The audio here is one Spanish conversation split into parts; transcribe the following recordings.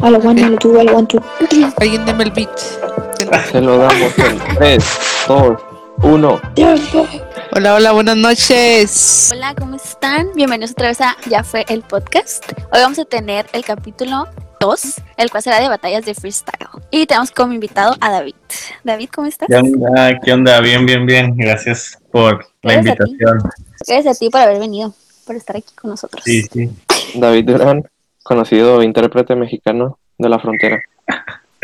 Hola, one, two, hola, one, two. Alguien deme el beat. Se lo damos en 3, 2, 1. Hola, hola, buenas noches. Hola, ¿cómo están? Bienvenidos otra vez a Ya fue el podcast. Hoy vamos a tener el capítulo 2, el cual será de batallas de freestyle. Y tenemos como invitado a David. David, ¿cómo estás? ¿Qué onda? ¿Qué onda? Bien, bien, bien. Gracias por la invitación. Gracias a ti por haber venido, por estar aquí con nosotros. Sí, sí. David Durán, conocido intérprete mexicano de la frontera.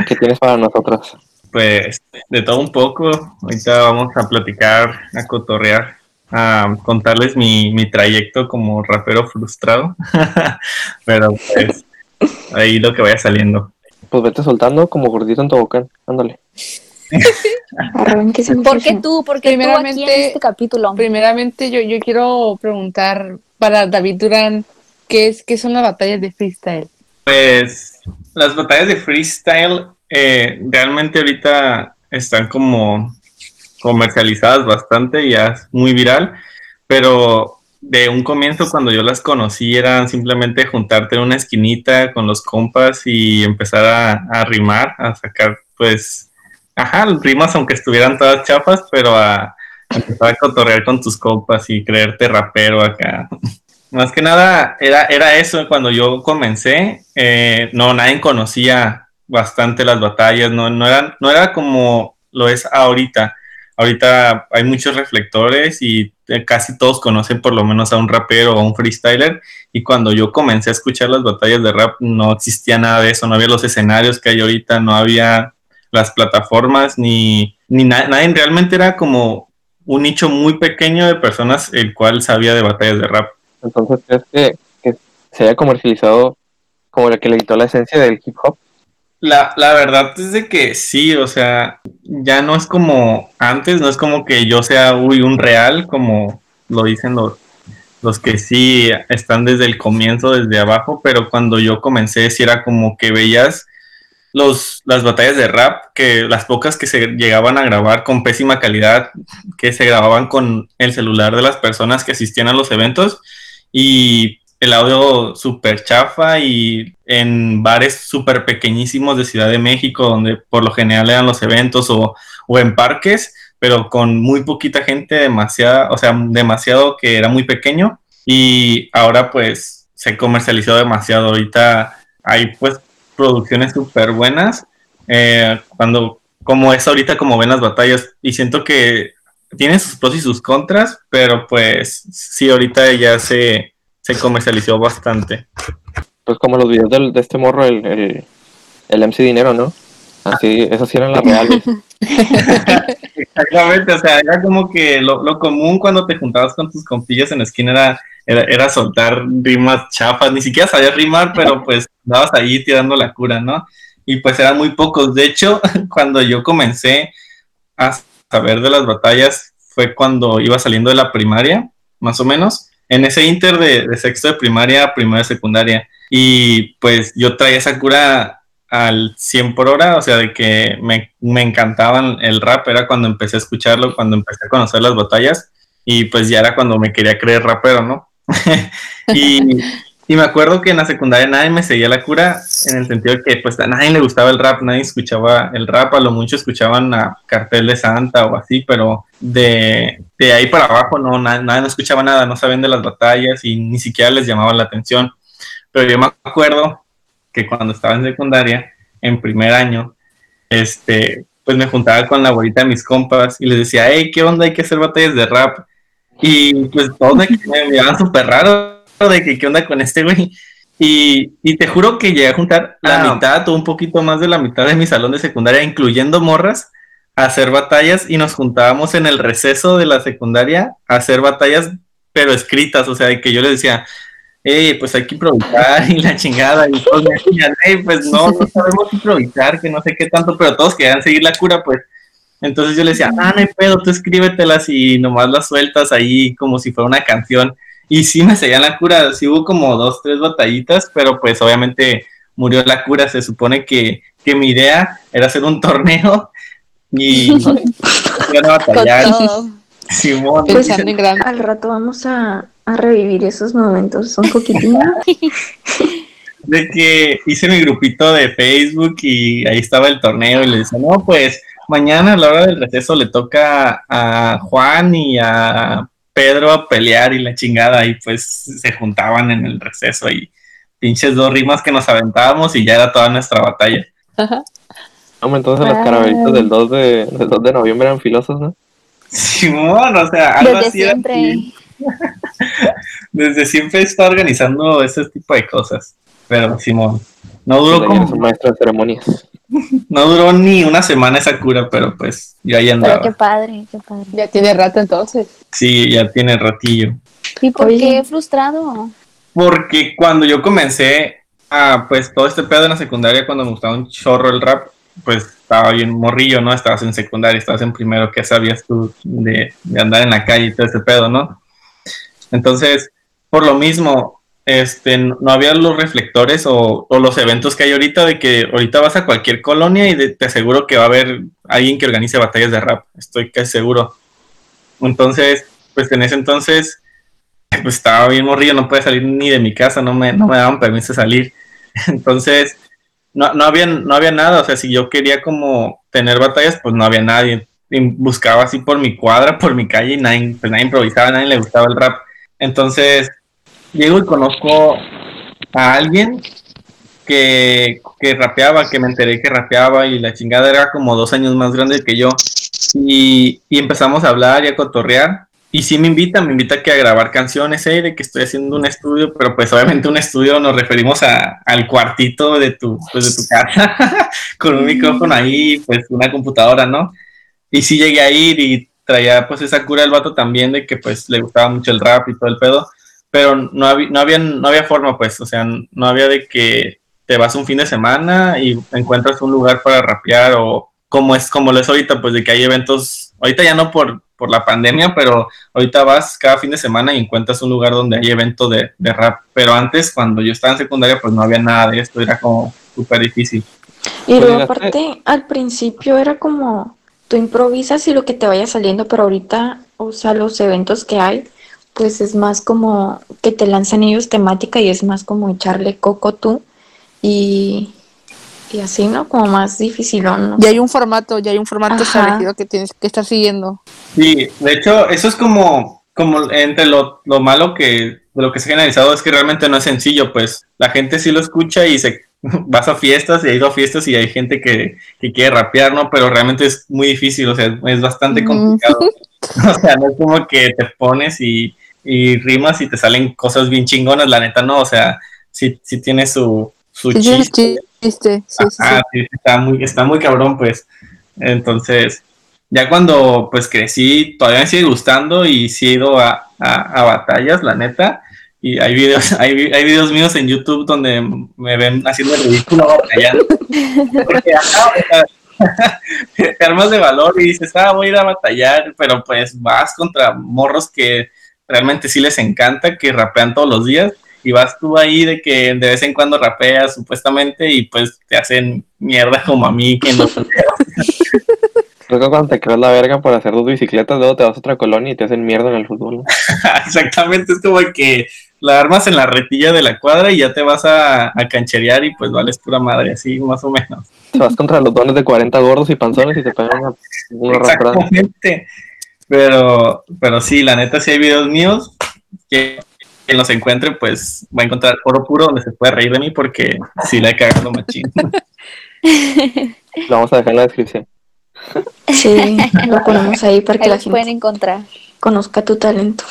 ¿Qué tienes para nosotros? Pues de todo un poco. Ahorita vamos a platicar, a cotorrear, a contarles mi, mi trayecto como rapero frustrado. Pero pues ahí lo que vaya saliendo. Pues vete soltando como gordito en tobogán. Ándale. ¿Por qué tú? ¿Por qué tú aquí en Primeramente- este capítulo? Primeramente, yo, yo quiero preguntar para David Durán, ¿qué, es, ¿qué son las batallas de freestyle? Pues las batallas de freestyle eh, realmente ahorita están como comercializadas bastante, ya es muy viral, pero de un comienzo cuando yo las conocí eran simplemente juntarte en una esquinita con los compas y empezar a, rimar, a sacar pues, ajá, rimas aunque estuvieran todas chafas, pero a, empezar a cotorrear con tus compas y creerte rapero acá. Más que nada era, era eso cuando yo comencé, eh, no, nadie conocía bastante las batallas, no, no, eran, no era como lo es ahorita. Ahorita hay muchos reflectores y eh, casi todos conocen por lo menos a un rapero o a un freestyler. Y cuando yo comencé a escuchar las batallas de rap, no existía nada de eso, no había los escenarios que hay ahorita, no había las plataformas, ni, ni na- nadie realmente era como un nicho muy pequeño de personas el cual sabía de batallas de rap. Entonces, ¿crees que, que se haya comercializado como la que le quitó la esencia del hip hop? La, la verdad es de que sí, o sea, ya no es como antes, no es como que yo sea, uy, un real, como lo dicen los, los que sí están desde el comienzo, desde abajo, pero cuando yo comencé, sí era como que veías los, las batallas de rap, que las pocas que se llegaban a grabar con pésima calidad, que se grababan con el celular de las personas que asistían a los eventos y el audio súper chafa y en bares súper pequeñísimos de Ciudad de México, donde por lo general eran los eventos o, o en parques, pero con muy poquita gente, demasiada, o sea, demasiado que era muy pequeño y ahora pues se comercializó demasiado. Ahorita hay pues producciones súper buenas, eh, cuando como es ahorita como ven las batallas y siento que tiene sus pros y sus contras, pero pues sí, ahorita ya se, se comercializó bastante. Pues como los videos del- de este morro, el, el, el MC Dinero, ¿no? Así, esas sí eran las reales. Exactamente, o sea, era como que lo, lo común cuando te juntabas con tus compillas en la esquina era, era, era soltar rimas chafas, ni siquiera sabías rimar, pero pues andabas ahí tirando la cura, ¿no? Y pues eran muy pocos. De hecho, cuando yo comencé a saber de las batallas fue cuando iba saliendo de la primaria, más o menos, en ese inter de, sexto de primaria a primaria secundaria. Y pues yo traía esa cura al 100 por hora, o sea, de que me, me encantaban el rap, era cuando empecé a escucharlo, cuando empecé a conocer las batallas, y pues ya era cuando me quería creer rapero, ¿no? y, y me acuerdo que en la secundaria nadie me seguía la cura, en el sentido de que pues a nadie le gustaba el rap, nadie escuchaba el rap, a lo mucho escuchaban a Cartel de Santa o así, pero de, de ahí para abajo no, na- nadie no escuchaba nada, no sabían de las batallas y ni siquiera les llamaba la atención. Pero yo me acuerdo que cuando estaba en secundaria, en primer año, este, pues me juntaba con la bolita de mis compas y les decía, hey, ¿qué onda? Hay que hacer batallas de rap. Y pues todos me miraban súper raro de que qué onda con este güey. Y, y te juro que llegué a juntar la Ah. mitad o un poquito más de la mitad de mi salón de secundaria, incluyendo morras, a hacer batallas y nos juntábamos en el receso de la secundaria a hacer batallas, pero escritas, o sea, de que yo les decía, hey, pues hay que improvisar y la chingada, y todos me decían, hey, pues no, no sabemos improvisar, que no sé qué tanto, pero todos querían seguir la cura, pues. Entonces yo le decía, ah, no hay pedo, tú escríbetelas y nomás las sueltas ahí como si fuera una canción. Y sí me seguían la cura, sí hubo como dos, tres batallitas, pero pues obviamente murió la cura. Se supone que, que mi idea era hacer un torneo y iban a batallar. Simón, grande. Al rato vamos a, a revivir esos momentos un poquitín. de que hice mi grupito de Facebook y ahí estaba el torneo y le decía, no, pues mañana a la hora del receso le toca a Juan y a Pedro a pelear y la chingada y pues se juntaban en el receso y pinches dos rimas que nos aventábamos y ya era toda nuestra batalla. Hombre, entonces las Ah. caravelitas del 2 de, del 2 de noviembre eran filosos, ¿no? Simón, o sea, algo Desde así era siempre. así. Desde siempre está organizando ese tipo de cosas. Pero Simón, no duró ayer es un como, maestro de ceremonias. No duró ni una semana esa cura, pero pues yo ahí Pero andaba. qué padre, qué padre. Ya tiene rato entonces. Sí, ya tiene ratillo. ¿Y por Oye. qué frustrado? Porque cuando yo comencé a, pues, todo este pedo en la secundaria, cuando me gustaba un chorro el rap, pues estaba bien morrillo, ¿no? Estabas en secundaria, estabas en primero, ¿qué sabías tú de, de andar en la calle y todo ese pedo, no? Entonces, por lo mismo, este, no había los reflectores o, los eventos que hay ahorita de que ahorita vas a cualquier colonia y de- te aseguro que va a haber alguien que organice batallas de rap, estoy casi seguro. Entonces, pues en ese entonces pues estaba bien morrillo, no podía salir ni de mi casa, no me, no me daban permiso de salir. Entonces, no, no, había, no había nada, o sea, si yo quería como tener batallas, pues no había nadie. Buscaba así por mi cuadra, por mi calle, y nadie, pues nadie improvisaba, nadie le gustaba el rap. Entonces, llego y conozco a alguien que, que rapeaba, que me enteré que rapeaba, y la chingada era como dos años más grande que yo. Y, y empezamos a hablar y a cotorrear. Y sí me invita, me invita que a grabar canciones, eh, de que estoy haciendo un estudio, pero pues obviamente un estudio nos referimos a, al cuartito de tu, pues de tu casa, con un micrófono ahí, pues una computadora, ¿no? Y sí llegué a ir y traía pues esa cura del vato también de que pues le gustaba mucho el rap y todo el pedo, pero no había, no había, no había forma pues, o sea, no había de que te vas un fin de semana y encuentras un lugar para rapear o como es como lo es ahorita, pues de que hay eventos, ahorita ya no por, por la pandemia, pero ahorita vas cada fin de semana y encuentras un lugar donde hay evento de, de rap. Pero antes, cuando yo estaba en secundaria, pues no había nada de esto, era como súper difícil. Y luego Oiga, aparte, al principio era como, tú improvisas y lo que te vaya saliendo, pero ahorita, o sea, los eventos que hay, pues es más como que te lanzan ellos temática y es más como echarle coco tú y, y así, ¿no? Como más difícil, ¿no? Ya hay un formato, ya hay un formato Ajá. establecido que tienes que estar siguiendo. Sí, de hecho, eso es como, como entre lo, lo malo que de lo que se ha generalizado es que realmente no es sencillo, pues la gente sí lo escucha y se vas a fiestas y ha ido a fiestas y hay gente que, que quiere rapear, ¿no? Pero realmente es muy difícil, o sea, es bastante Mm. complicado. o sea, no es como que te pones y, y rimas y te salen cosas bien chingonas, la neta, no, o sea, sí, sí tiene su, su Sí, chiste. chiste, sí, sí, sí. Sí, está muy, está muy cabrón, pues. Entonces, ya cuando pues crecí, todavía me sigue gustando y sí he ido a, a- a batallas, la neta. Y hay videos, hay, hay videos míos en YouTube donde me ven haciendo el ridículo batallando. Porque te armas de valor y dices, ah, voy a ir a batallar, pero pues vas contra morros que realmente sí les encanta, que rapean todos los días y vas tú ahí de que de vez en cuando rapeas supuestamente y pues te hacen mierda como a mí que no Creo que cuando te creas la verga por hacer dos bicicletas, luego te vas a otra colonia y te hacen mierda en el fútbol. exactamente es como que la armas en la retilla de la cuadra y ya te vas a, a cancherear y pues vales pura madre así más o menos. Te vas contra los dones de 40 gordos y panzones y te pegan una, una exactamente pero pero sí la neta sí hay videos míos que quien los encuentre pues va a encontrar oro puro donde se puede reír de mí porque sí la he cagado machín Lo vamos a dejar en la descripción. Sí, lo ponemos ahí para que Ahí la los pueden gente encontrar. conozca tu talento.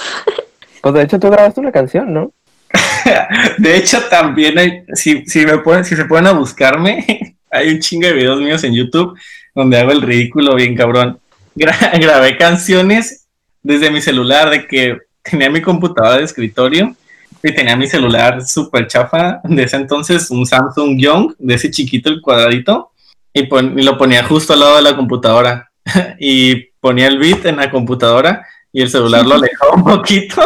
Pues de hecho tú grabaste una canción, ¿no? De hecho, también hay, si, si me pueden, si se pueden a buscarme, hay un chingo de videos míos en YouTube donde hago el ridículo bien cabrón. Gra- grabé canciones desde mi celular de que tenía mi computadora de escritorio y tenía mi celular súper chafa de ese entonces, un Samsung Young, de ese chiquito, el cuadradito, y lo ponía justo al lado de la computadora. y ponía el beat en la computadora y el celular lo alejaba un poquito.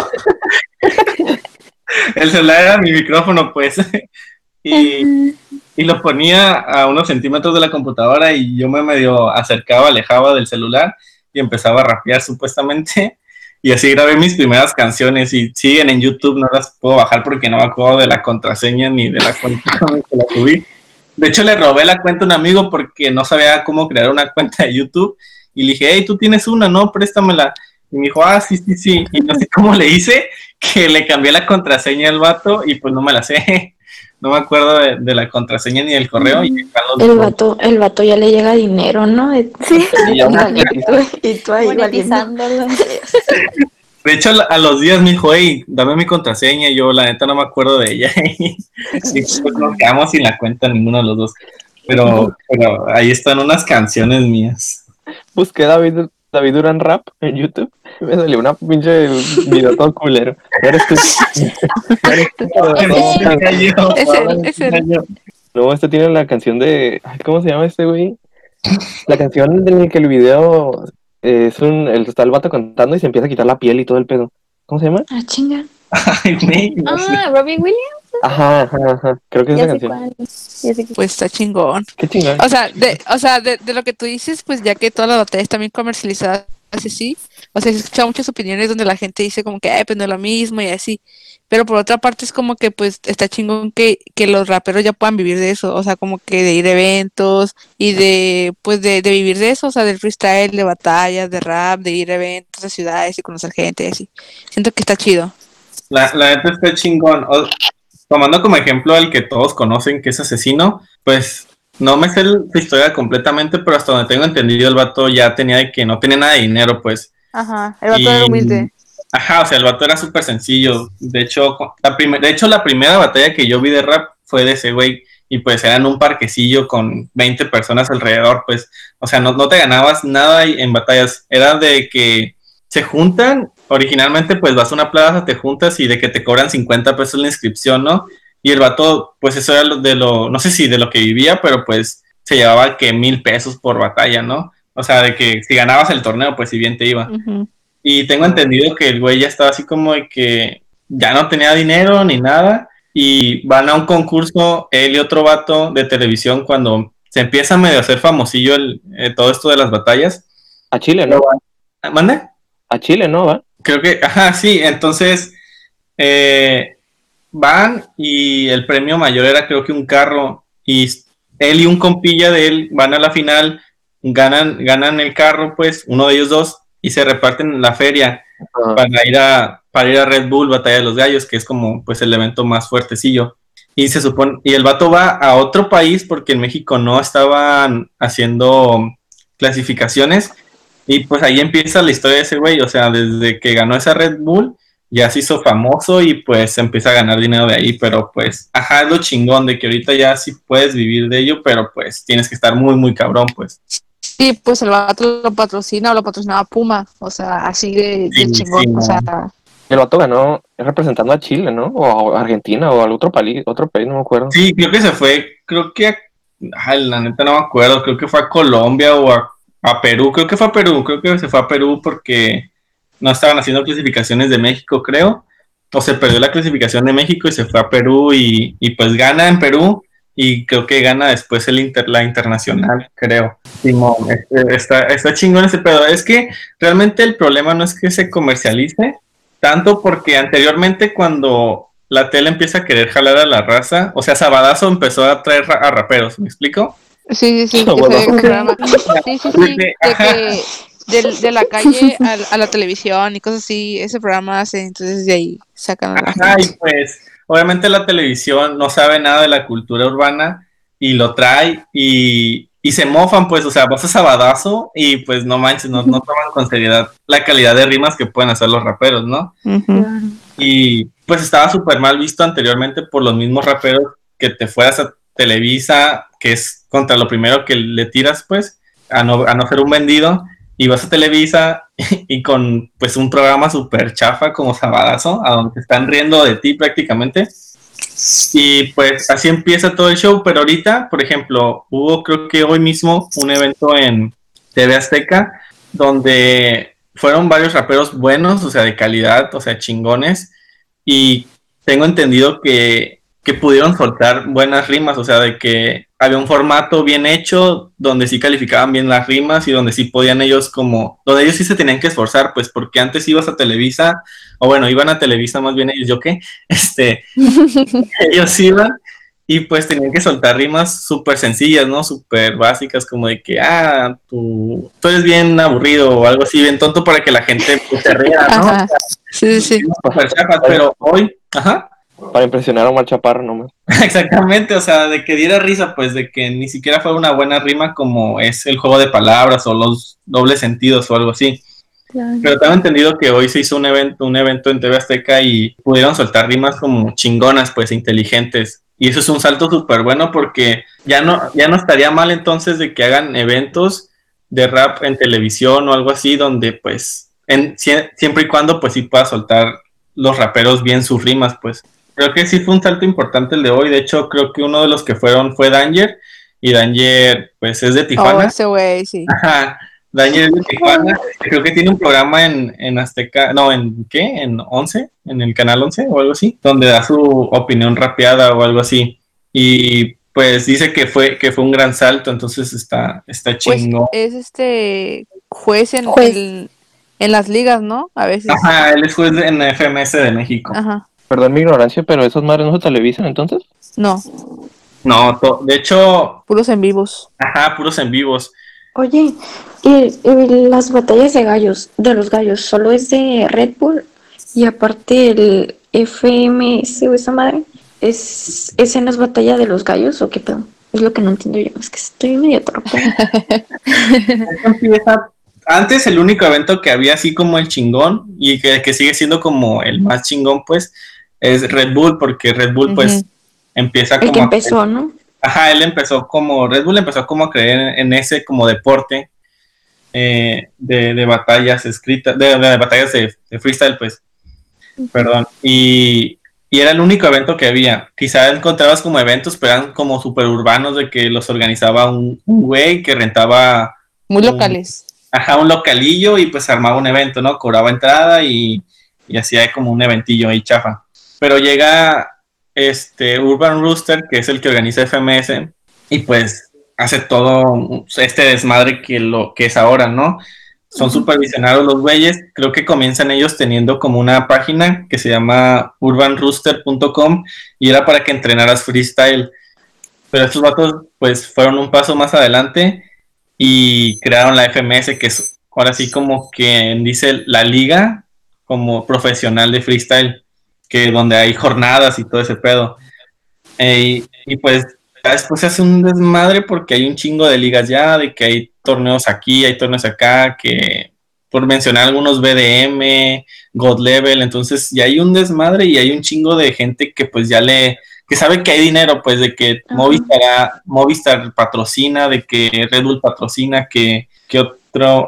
el celular era mi micrófono, pues. y, y lo ponía a unos centímetros de la computadora y yo me medio acercaba, alejaba del celular y empezaba a rapear supuestamente. Y así grabé mis primeras canciones y siguen en YouTube, no las puedo bajar porque no me acuerdo de la contraseña ni de la cuenta con que la subí. De hecho, le robé la cuenta a un amigo porque no sabía cómo crear una cuenta de YouTube y le dije, hey, tú tienes una, ¿no? Préstamela. Y me dijo, ah, sí, sí, sí. Y no sé cómo le hice, que le cambié la contraseña al vato y pues no me la sé. No me acuerdo de, de la contraseña ni del correo. Y El vato, el vato ya le llega dinero, ¿no? Sí. Y ya y, tú, y tú ahí. De hecho, a los días me dijo, hey, dame mi contraseña. Y yo, la neta, no me acuerdo de ella. y pues nos quedamos sin la cuenta ninguno de los dos. Pero, pero ahí están unas canciones mías. Busqué David, David Durán Rap en YouTube. Me salió una pinche video todo culero. Pero- es. No, este tiene la canción de. ¿Cómo se llama este güey? La canción en la que el video es un. El, está el vato cantando y se empieza a quitar la piel y todo el pedo. ¿Cómo se llama? Ah, chinga. Ay, güey, no sé. Ah, Robbie Williams. Ajá, ajá, ajá. Creo que es Ya esa sé canción. cuál. Ya sé cuál. Pues está chingón. Qué chingón. O sea, de, o sea de, de lo que tú dices, pues ya que todas las batallas están bien comercializadas así, o sea, he escuchado muchas opiniones donde la gente dice como que, ay, pues no es lo mismo y así. Pero por otra parte es como que pues está chingón que, que los raperos ya puedan vivir de eso, o sea, como que de ir a eventos y de, pues de, de vivir de eso, o sea, del freestyle, de batallas, de rap, de ir a eventos, a ciudades y conocer gente y así. Siento que está chido. La, la neta está chingón. O- tomando como ejemplo el que todos conocen, que es asesino, pues no me sé su historia completamente, pero hasta donde tengo entendido, el vato ya tenía de que no tenía nada de dinero, pues. Ajá, el vato era humilde. Ajá, o sea, el vato era súper sencillo. De hecho, la de hecho, la primera batalla que yo vi de rap fue de ese güey. Y pues era en un parquecillo con 20 personas alrededor, pues. O sea, no, no te ganabas nada en batallas. Era de que se juntan. Originalmente, pues vas a una plaza, te juntas y de que te cobran 50 pesos la inscripción, ¿no? Y el vato, pues eso era lo de lo, no sé si de lo que vivía, pero pues se llevaba que mil pesos por batalla, ¿no? O sea, de que si ganabas el torneo, pues si bien te iba. Y tengo entendido que el güey ya estaba así como de que ya no tenía dinero ni nada. Y van a un concurso, él y otro vato de televisión, cuando se empieza medio a hacer famosillo el, eh, todo esto de las batallas. A Chile, ¿no? ¿Mande? A Chile, ¿no? ¿Va? Creo que, ajá, sí, entonces eh, van y el premio mayor era creo que un carro y él y un compilla de él van a la final, ganan, ganan el carro, pues, uno de ellos dos, y se reparten la feria para ir a para ir a Red Bull Batalla de los Gallos, que es como pues el evento más fuertecillo. Y se supone y el vato va a otro país porque en México no estaban haciendo clasificaciones y pues ahí empieza la historia de ese güey, o sea, desde que ganó esa Red Bull ya se hizo famoso y pues se empieza a ganar dinero de ahí, pero pues ajá, es lo chingón de que ahorita ya sí puedes vivir de ello, pero pues tienes que estar muy muy cabrón, pues. Sí, pues el vato lo patrocina o lo patrocinaba Puma, o sea, así de, chingón, sí, o sea, El vato ganó representando a Chile, ¿no? O a Argentina o al otro país, otro país, no me acuerdo. Sí, creo que se fue, creo que, a- ay, la neta no me acuerdo, creo que fue a Colombia o a, a Perú, creo que fue a Perú, creo que se fue a Perú porque no estaban haciendo clasificaciones de México, creo, o se perdió la clasificación de México y se fue a Perú y, y pues gana en Perú y creo que gana después el inter, la internacional, creo. Simón, este, está, está chingón ese pedo. Es que realmente el problema no es que se comercialice, tanto porque anteriormente cuando la tele empieza a querer jalar a la raza, o sea, Sabadazo empezó a traer ra- a raperos, ¿me explico? Sí, sí, sí, que programa. Sí, sí, sí, de que del- de, la calle a, a la televisión y cosas así, ese programa hace, entonces de ahí sacan a la Ajá, y gente. pues obviamente la televisión no sabe nada de la cultura urbana y lo trae y, y se mofan, pues, o sea, vas a Sabadazo y pues no manches, no, no toman con seriedad la calidad de rimas que pueden hacer los raperos, ¿no? Ujú. Y pues estaba súper mal visto anteriormente por los mismos raperos que te fueras a Televisa, que es contra lo primero que le tiras, pues, a no, a no ser un vendido, y vas a Televisa y con pues un programa súper chafa como Sabadazo, a donde te están riendo de ti prácticamente. Y pues así empieza todo el show, pero ahorita, por ejemplo, hubo creo que hoy mismo un evento en TV Azteca donde fueron varios raperos buenos, o sea, de calidad, o sea, chingones, y tengo entendido que que pudieron soltar buenas rimas, o sea, de que había un formato bien hecho donde sí calificaban bien las rimas y donde sí podían ellos como, donde ellos sí se tenían que esforzar, pues porque antes ibas a Televisa, o bueno, iban a Televisa más bien ellos, yo qué, este, ellos iban y pues tenían que soltar rimas súper sencillas, ¿no? Súper básicas, como de que, ah, tú, tú eres bien aburrido o algo así, bien tonto para que la gente pues, se ría, ¿no? Ajá. Sí, sí, pero hoy, ajá. Para impresionar a Omar Chaparro nomás. Exactamente, o sea, de que diera risa, pues de que ni siquiera fue una buena rima como es el juego de palabras o los dobles sentidos o algo así. Pero tengo entendido que hoy se hizo un evento, un evento en TV Azteca y pudieron soltar rimas como chingonas, pues inteligentes. Y eso es un salto súper bueno porque ya no, ya no estaría mal entonces de que hagan eventos de rap en televisión o algo así donde pues en, sie- siempre y cuando pues sí pueda soltar los raperos bien sus rimas, pues. Creo que sí fue un salto importante el de hoy. De hecho, creo que uno de los que fueron fue Danger. Y Danger, pues es de Oh, Tijuana. ese güey, sí. Ajá. Danger es de Tijuana. Creo que tiene un programa en, en Azteca. No, ¿en qué? En 11, en el canal 11 o algo así. Donde da su opinión rapeada o algo así. Y pues dice que fue, que fue un gran salto. Entonces está, está Pues chingo. es este juez en, Juez. el- en las ligas, ¿no? A veces. Ajá, él es juez de- en FMS de México. Ajá. Perdón mi ignorancia, pero esas madres no se televisan entonces. No, No, to- de hecho, puros en vivos. ajá, puros en vivos. Oye, y, y las batallas de gallos, de los gallos, solo es de Red Bull y aparte el FMS o esa madre, ¿es, ¿es en las batallas de los gallos o qué pedo? Es lo que no entiendo yo, es que estoy medio torpe. Antes el único evento que había así como el chingón y que, que sigue siendo como el más chingón pues es Red Bull porque Red Bull pues empieza El como que a- empezó, ¿no? Ajá, él empezó como, Red Bull empezó como a creer en, ese como deporte eh, de, de batallas escritas, de, de batallas de, de freestyle, pues, perdón, y, y era el único evento que había. Quizá encontrabas como eventos, pero eran como super urbanos de que los organizaba un, un güey que rentaba, Muy locales. ajá, un localillo y pues armaba un evento, ¿no? Cobraba entrada y, y hacía como un eventillo ahí chafa. Pero llega este Urban Rooster, que es el que organiza FMS, y pues hace todo este desmadre que lo que es ahora, ¿no? Son supervisionados los güeyes, creo que comienzan ellos teniendo como una página que se llama urbanrooster.com y era para que entrenaras freestyle. Pero estos vatos pues fueron un paso más adelante y crearon la FMS, que es ahora sí como que dice la liga como profesional de freestyle, que donde hay jornadas y todo ese pedo. Eh, y, y, pues después se hace un desmadre porque hay un chingo de ligas ya, de que hay torneos aquí, hay torneos acá, que por mencionar algunos BDM, God Level, entonces ya hay un desmadre y hay un chingo de gente que pues ya le, que sabe que hay dinero, pues de que. Movistar, Movistar patrocina, de que Red Bull patrocina, que, que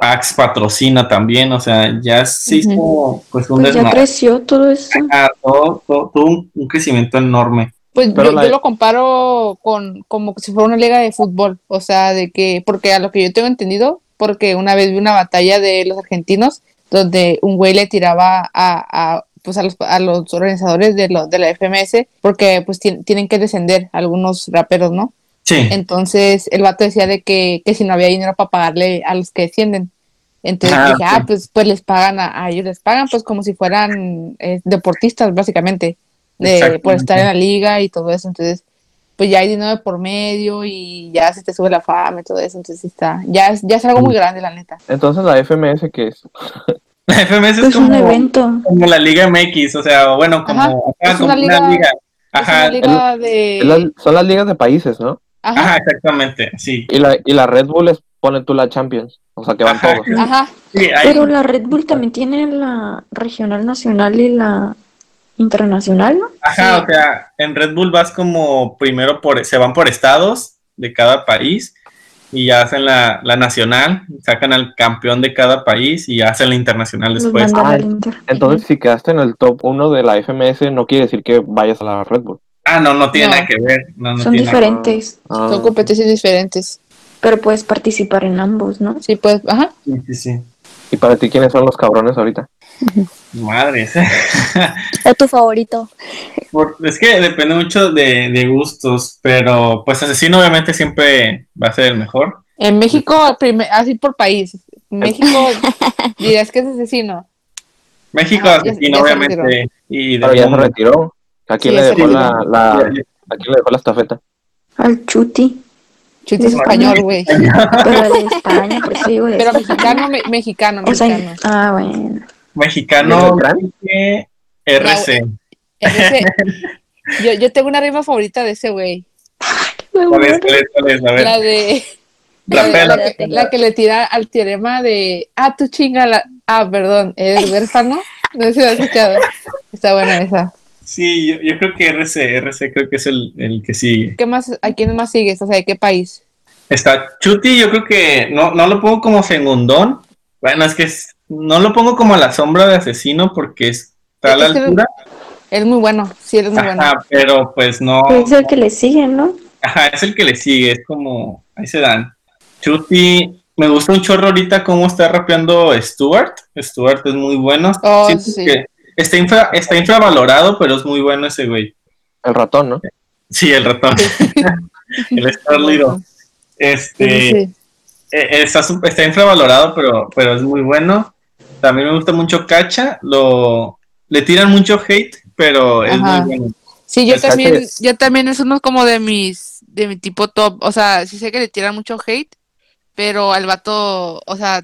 Axe patrocina también, o sea, ya se hizo pues un Pues ya creció todo eso. Ah, todo, todo- todo un, un crecimiento enorme. Pues yo, la- yo lo comparo con como si fuera una liga de fútbol, o sea, de que, porque a lo que yo tengo entendido, porque una vez vi una batalla de los argentinos donde un güey le tiraba a, a, pues a los, a los organizadores de, lo, de la FMS porque pues tien- tienen que descender algunos raperos, ¿no? Sí. Entonces el vato decía de que, que si no había dinero para pagarle a los que descienden. Entonces Ah, dije, ah, pues, pues les pagan a, a ellos, les pagan pues como si fueran eh, deportistas básicamente, de, por estar en la liga y todo eso. Entonces, pues ya hay dinero por medio y ya se te sube la fama y todo eso. Entonces está, ya es, ya es algo muy grande la neta. Entonces la FMS que es La FMS es Pues un como, evento. como la Liga MX, o sea, bueno, como, Ajá, es como una una liga. liga- Ajá, es una liga de... son las ligas de países, ¿no? Ajá, ajá, exactamente, sí. Y la, y la Red Bull es pone tú la Champions, o sea que van Ajá. todos. ajá, Sí, hay- Pero la Red Bull también tiene la regional nacional y la internacional, ¿no? Ajá, Sí. o sea, en Red Bull vas como primero por, se van por estados de cada país y ya hacen la, la nacional, sacan al campeón de cada país y hacen la internacional después. Ah. Entonces si quedaste en el top 1 de la FMS no quiere decir que vayas a la Red Bull. Ah, no, no tiene No. nada que ver. No, no Son tiene nada que diferentes, Ah, son competencias diferentes. pero puedes participar en ambos, ¿no? Sí, pues, ajá. Sí, sí, sí. Y para ti quiénes son los cabrones ahorita? Madres. ¿O tu favorito? Por- es que depende mucho de, de gustos, pero pues asesino obviamente siempre va a ser el mejor. En México, prime- así por país. México, dirías que es asesino. México Ah, asesino ya obviamente. Y de Pero ya se retiró. ¿A quién Sí, le dejó la, la, a quién le dejó la estafeta? Al Chuti. Chuti es español, güey. Pero de España, por eso digo de Pero mexicano, me- mexicano, O sea, mexicano. ah, bueno. Mexicano RC. Ese- yo, yo tengo una rima favorita de ese güey. Me ¿Cuál es? muero. ¿Cuál es? ¿Cuál es? A ver. La de. La, la que, la que le tira al teorema de. Ah, tu chinga la. Ah, perdón, ¿eres huérfano? No sé si lo has escuchado. Está buena esa. Sí, yo, yo creo que RC, RC creo que es el, el que sigue. ¿Qué más? ¿A quién más sigues? O sea, ¿de qué país? Está Chuti, yo creo que no, no lo pongo como segundón. Bueno, es que es- no lo pongo como a la sombra de asesino porque está a la altura. Es muy bueno. Sí, es muy bueno. Ajá, pero pues no. Es el que le sigue, ¿no? Ajá, es el que le sigue, es como. Ahí se dan. Chuti, me gusta un chorro ahorita cómo está rapeando Stuart. Stuart es muy bueno. Oh, Siento sí. que está, infra- está infravalorado, pero es muy bueno ese güey. El ratón, ¿no? Sí, el ratón. el Star Little. Este. Sí, sí. Eh, está, está infravalorado, pero, pero es muy bueno. También me gusta mucho Cacha. Lo, le tiran mucho hate, pero es Ajá. muy bueno. Sí, yo El también, yo también es uno como de mis, de mi tipo top, o sea, sí sé que le tiran mucho hate, pero al vato, o sea, e-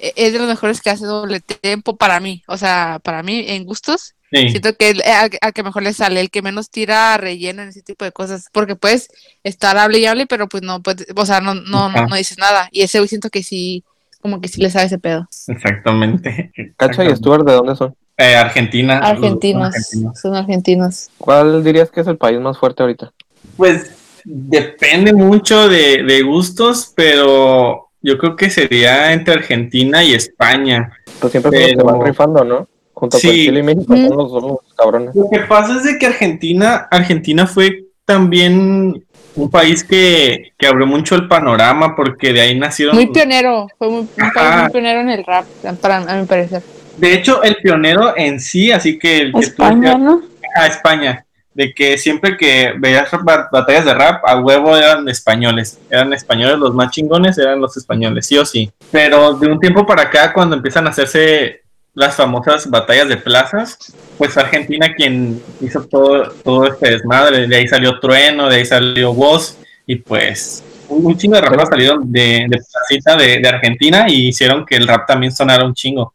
es de los mejores que hace doble tempo para mí, o sea, para mí, en gustos, Sí, siento que al, al que mejor le sale, el que menos tira relleno en ese tipo de cosas, porque puedes estar hable y hable, pero pues no puedes, o sea, no, no, no, no dices nada, y ese siento que sí, como que sí le sabe ese pedo. exactamente. Cacha y Stuart, ¿de dónde son? Eh, Argentina. Argentinos, Argentinos. son argentinos. ¿Cuál dirías que es el país más fuerte ahorita? Pues depende mucho de, de gustos, pero yo creo que sería entre Argentina y España. Pues siempre Pero- van rifando, ¿no? Junto con Sí. Chile y México son los, son los cabrones. Lo que pasa es de que Argentina, Argentina fue también un país que, que abrió mucho el panorama porque de ahí nacieron... Muy pionero, fue muy, un país muy pionero en el rap, para, a mi parecer. De hecho, el pionero en sí, así que el que tú España, decías- ¿no? a España, de que siempre que veías ba- batallas de rap, a huevo eran españoles, eran españoles los más chingones, eran los españoles, sí o sí. Pero de un tiempo para acá, cuando empiezan a hacerse las famosas batallas de plazas, pues Argentina quien hizo todo, todo este desmadre, de ahí salió Trueno, de ahí salió Woz, y pues un, chingo de raperos salieron de, de placita de, de Argentina y hicieron que el rap también sonara un chingo.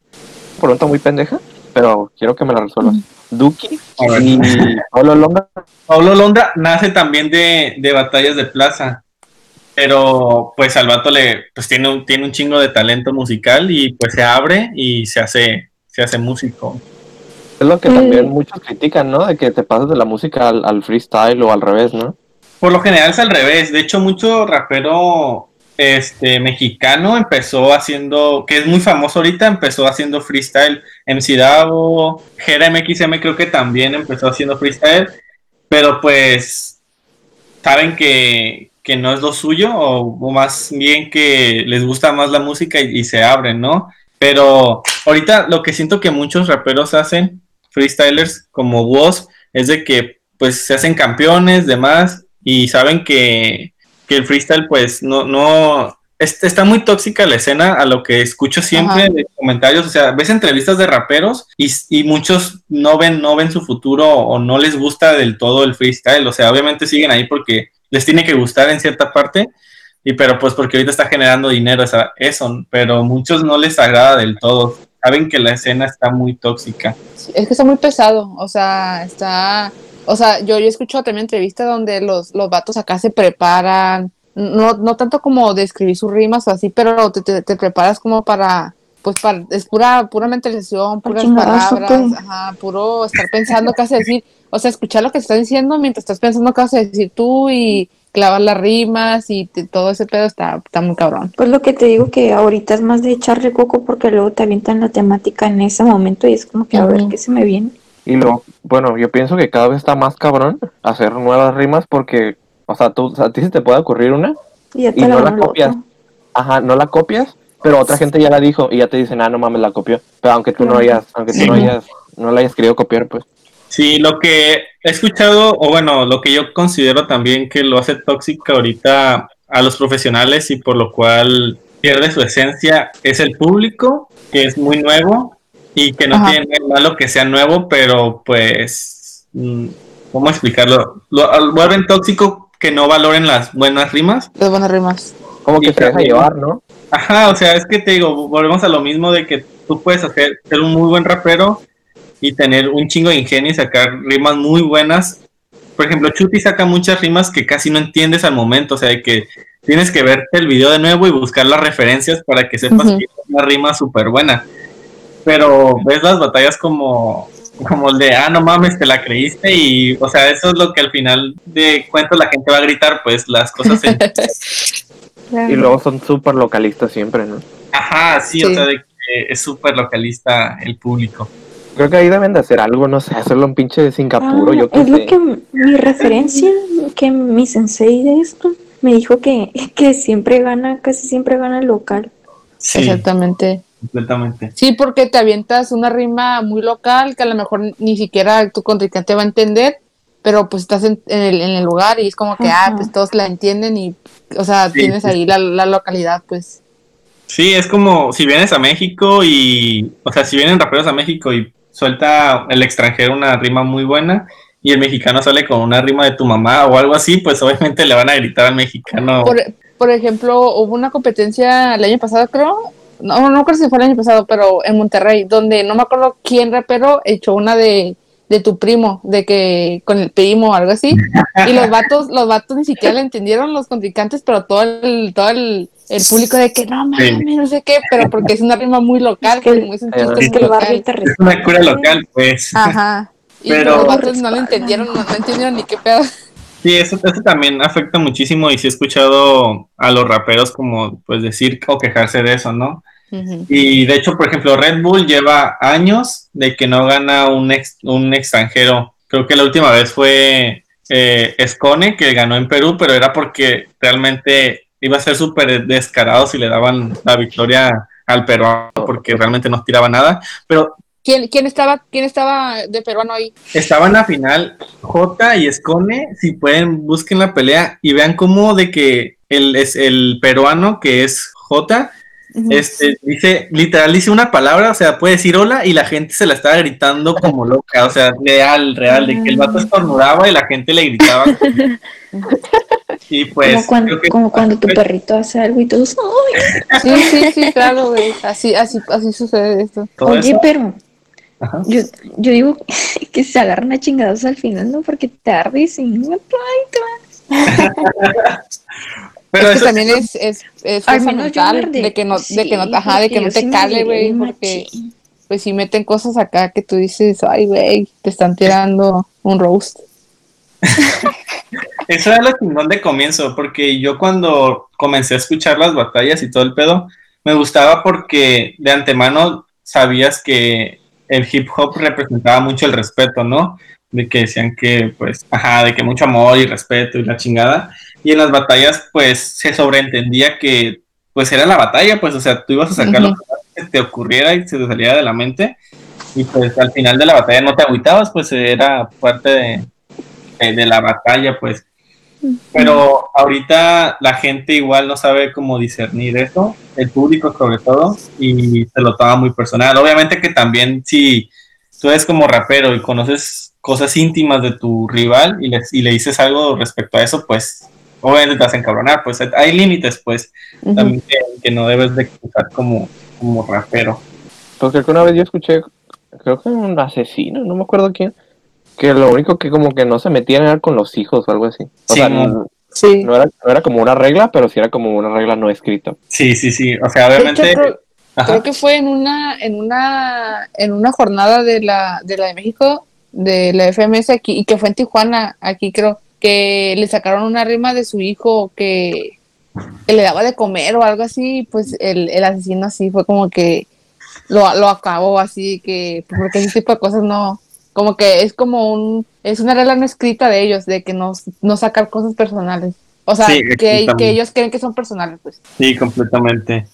Pregunta muy pendeja, pero quiero que me la resuelvas. Ver. y Pablo Longa. Pablo Londra nace también de, de batallas de plaza, pero pues al vato le, pues tiene un, tiene un chingo de talento musical y pues se abre y se hace, se hace músico. Es lo que Mm. también muchos critican, ¿no? De que te pasas de la música al, al freestyle o al revés, ¿no? Por lo general es al revés, de hecho mucho rapero este mexicano empezó haciendo, que es muy famoso ahorita, empezó haciendo freestyle, MC Davo, Jera MXM creo que también empezó haciendo freestyle, pero pues saben que, que no es lo suyo, o, más bien que les gusta más la música y, y se abren, ¿no? Pero ahorita lo que siento que muchos raperos hacen, freestylers como Woz, es de que pues se hacen campeones, demás, y saben que, que el freestyle pues no, no, es- está muy tóxica la escena a lo que escucho siempre Ajá. de comentarios, o sea, ves entrevistas de raperos y, y muchos no ven, no ven su futuro o no les gusta del todo el freestyle, o sea, obviamente siguen ahí porque les tiene que gustar en cierta parte, y pero pues porque ahorita está generando dinero esa, eso, pero muchos no les agrada del todo, saben que la escena está muy tóxica. Es que está muy pesado, o sea, está, o sea, yo, yo he escuchado también entrevistas donde los, los vatos acá se preparan, no, no tanto como de escribir sus rimas o así, pero te, te, te preparas como para, pues para, es pura, pura mentalización, puras palabras, ajá, puro estar pensando qué vas a decir, o sea, escuchar lo que te están diciendo mientras estás pensando qué vas a decir tú y clavar las rimas y te- todo ese pedo está, está muy cabrón. Pues lo que te digo que ahorita es más de echarle coco porque luego te avientan la temática en ese momento y es como que a ver qué se me viene. Y lo, bueno, yo pienso que cada vez está más cabrón hacer nuevas rimas porque, o sea, tú, a ti se te puede ocurrir una, Y no la copias. ajá, no la copias pero otra gente ya la dijo y ya te dicen, ah, no mames, la copió. Pero aunque tú no hayas, aunque tú no hayas, no la hayas querido copiar, pues. Sí, lo que he escuchado, o bueno, lo que yo considero también que lo hace tóxica ahorita a los profesionales y por lo cual pierde su esencia es el público, que es muy nuevo y que no Ajá. tiene nada malo que sea nuevo, pero pues, mm, ¿cómo explicarlo? Lo al- vuelven tóxico que no valoren las buenas rimas. Las buenas rimas. Como que se deja llevar, ¿no? Ajá, o sea, es que te digo, volvemos a lo mismo de que tú puedes hacer, ser un muy buen rapero y tener un chingo de ingenio y sacar rimas muy buenas. Por ejemplo, Chuti saca muchas rimas que casi no entiendes al momento, o sea, de que tienes que verte el video de nuevo y buscar las referencias para que sepas que es una rima súper buena. Pero ves las batallas como, como el de, ah, no mames, te la creíste y, o sea, eso es lo que al final de cuentas la gente va a gritar, pues las cosas en Y luego son súper localistas siempre, ¿no? Ajá, sí, o sea, de que es súper localista el público. Creo que ahí deben de hacer algo, no sé, hacerlo un pinche de Singapur o Ah, yo qué es lo que mi referencia, que mi sensei de esto me dijo que, que siempre gana, casi siempre gana el local. Sí, Exactamente. Completamente. Sí, porque te avientas una rima muy local que a lo mejor ni siquiera tu contrincante va a entender, pero pues estás en, en el, en el lugar y es como que, ah, pues todos la entienden y, o sea, Sí, tienes sí. ahí la, la localidad, pues. Sí, es como si vienes a México y, o sea, si vienen raperos a México y suelta el extranjero una rima muy buena y el mexicano sale con una rima de tu mamá o algo así, pues obviamente le van a gritar al mexicano. Por, por ejemplo, hubo una competencia el año pasado, creo. No, no creo si fue el año pasado, pero en Monterrey, donde no me acuerdo quién rapero echó una de, de tu primo, de que con el primo o algo así. Y los vatos, los vatos ni siquiera le entendieron los contrincantes, pero todo el, todo el, el público de que no mames, no sé qué, pero porque es una rima muy local, Es que pues, es que muy local. es una cura local, pues. Ajá. Y Pero- los vatos no le entendieron, no, no entendieron ni qué pedo. Sí, eso, eso también afecta muchísimo y sí he escuchado a los raperos como pues decir o quejarse de eso, ¿no? Y de hecho, por ejemplo, Red Bull lleva años de que no gana un, ex- un extranjero. Creo que la última vez fue eh, Escone, que ganó en Perú, pero era porque realmente iba a ser súper descarado si le daban la victoria al peruano, porque realmente no tiraba nada. Pero ¿Quién, quién estaba, quién estaba de peruano ahí? estaba en la final J y Escone. Si pueden, busquen la pelea y vean cómo de que el, es el peruano, que es J, este, dice, literal dice una palabra, o sea, puede decir hola y la gente se la estaba gritando como loca, o sea, real, real, de que el vato estornudaba y la gente le gritaba. y pues, como, cuando, creo que- como cuando tu perrito hace algo y todos, ¡ay! Sí, sí, sí, claro, güey. Así, así, así sucede esto. Oye, eso- pero Ajá. yo, yo digo que se agarran a chingados al final, ¿no? Porque te ardes y va. pero es que eso también es, es, es Al fuerza menos yo mental, guardé. de que no, de que no, ajá, de que no te sí cale, güey, porque machín. pues si meten cosas acá que tú dices, ay, güey, te están tirando un roast. Eso era lo chingón de comienzo, porque yo cuando comencé a escuchar las batallas y todo el pedo, me gustaba porque de antemano sabías que el hip hop representaba mucho el respeto, ¿no? De que decían que, pues, ajá, de que mucho amor y respeto y la chingada. Y en las batallas, pues, se sobreentendía que, pues, era la batalla, pues, o sea, tú ibas a sacar lo Ujú. que te ocurriera y se te saliera de la mente. Y pues al final de la batalla no te agüitabas, pues era parte de, de- de la batalla, pues. Pero ahorita la gente igual no sabe cómo discernir eso, el público sobre todo, y se lo toma muy personal. Obviamente que también si tú eres como rapero y conoces cosas íntimas de tu rival y le, y le dices algo respecto a eso, pues obviamente te vas a encabronar, pues hay límites, pues también que, que no debes de usar como, como rapero. Pues creo que una vez yo escuché, creo que un asesino, no me acuerdo quién, que lo único que como que no se metían era con los hijos o algo así. O Sí, sea, no. Sí. no era, no era como una regla, pero sí era como una regla no escrita. Sí, sí, sí, o sea, hecho, obviamente... creo, que fue en una, en una, en una jornada de la, de la de México, de la FMS aquí, y que fue en Tijuana, aquí creo, que le sacaron una rima de su hijo que, que le daba de comer o algo así, pues el, el asesino así fue como que lo, lo acabó así, que pues, porque ese tipo de cosas no, como que es como un, es una regla no escrita de ellos, de que no, no sacar cosas personales. O sea, Sí, que, que ellos creen que son personales, pues. Sí, completamente.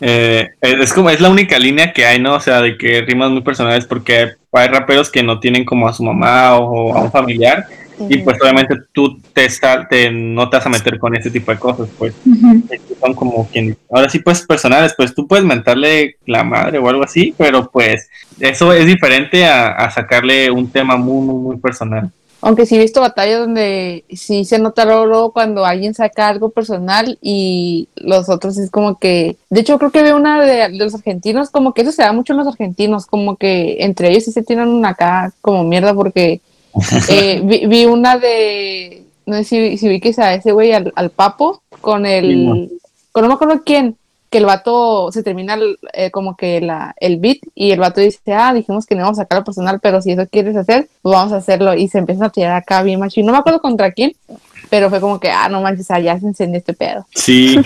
eh, es como, es la única línea que hay, ¿no? O sea, de que rimas muy personales porque hay raperos que no tienen como a su mamá o a un familiar y pues obviamente tú te, te no te vas a meter con ese tipo de cosas, pues. Son como quien, ahora sí pues personales, pues tú puedes mentarle la madre o algo así, pero pues eso es diferente a, a sacarle un tema muy, muy, muy personal. Aunque sí he visto batallas donde sí se nota luego cuando alguien saca algo personal y los otros es como que, de hecho creo que veo una de, los argentinos, como que eso se da mucho en los argentinos, como que entre ellos sí se tienen una acá como mierda porque eh, vi, una de, no sé si, si vi que a ese güey al, al, Papo con el, con no me acuerdo quién, que el vato se termina eh, como que la, el beat y el vato dice, ah, dijimos que no vamos a sacarlo personal, pero si eso quieres hacer, pues vamos a hacerlo. Y se empieza a tirar acá bien macho. Y no me acuerdo contra quién, pero fue como que, ah, no manches, allá se encendió este pedo. Sí.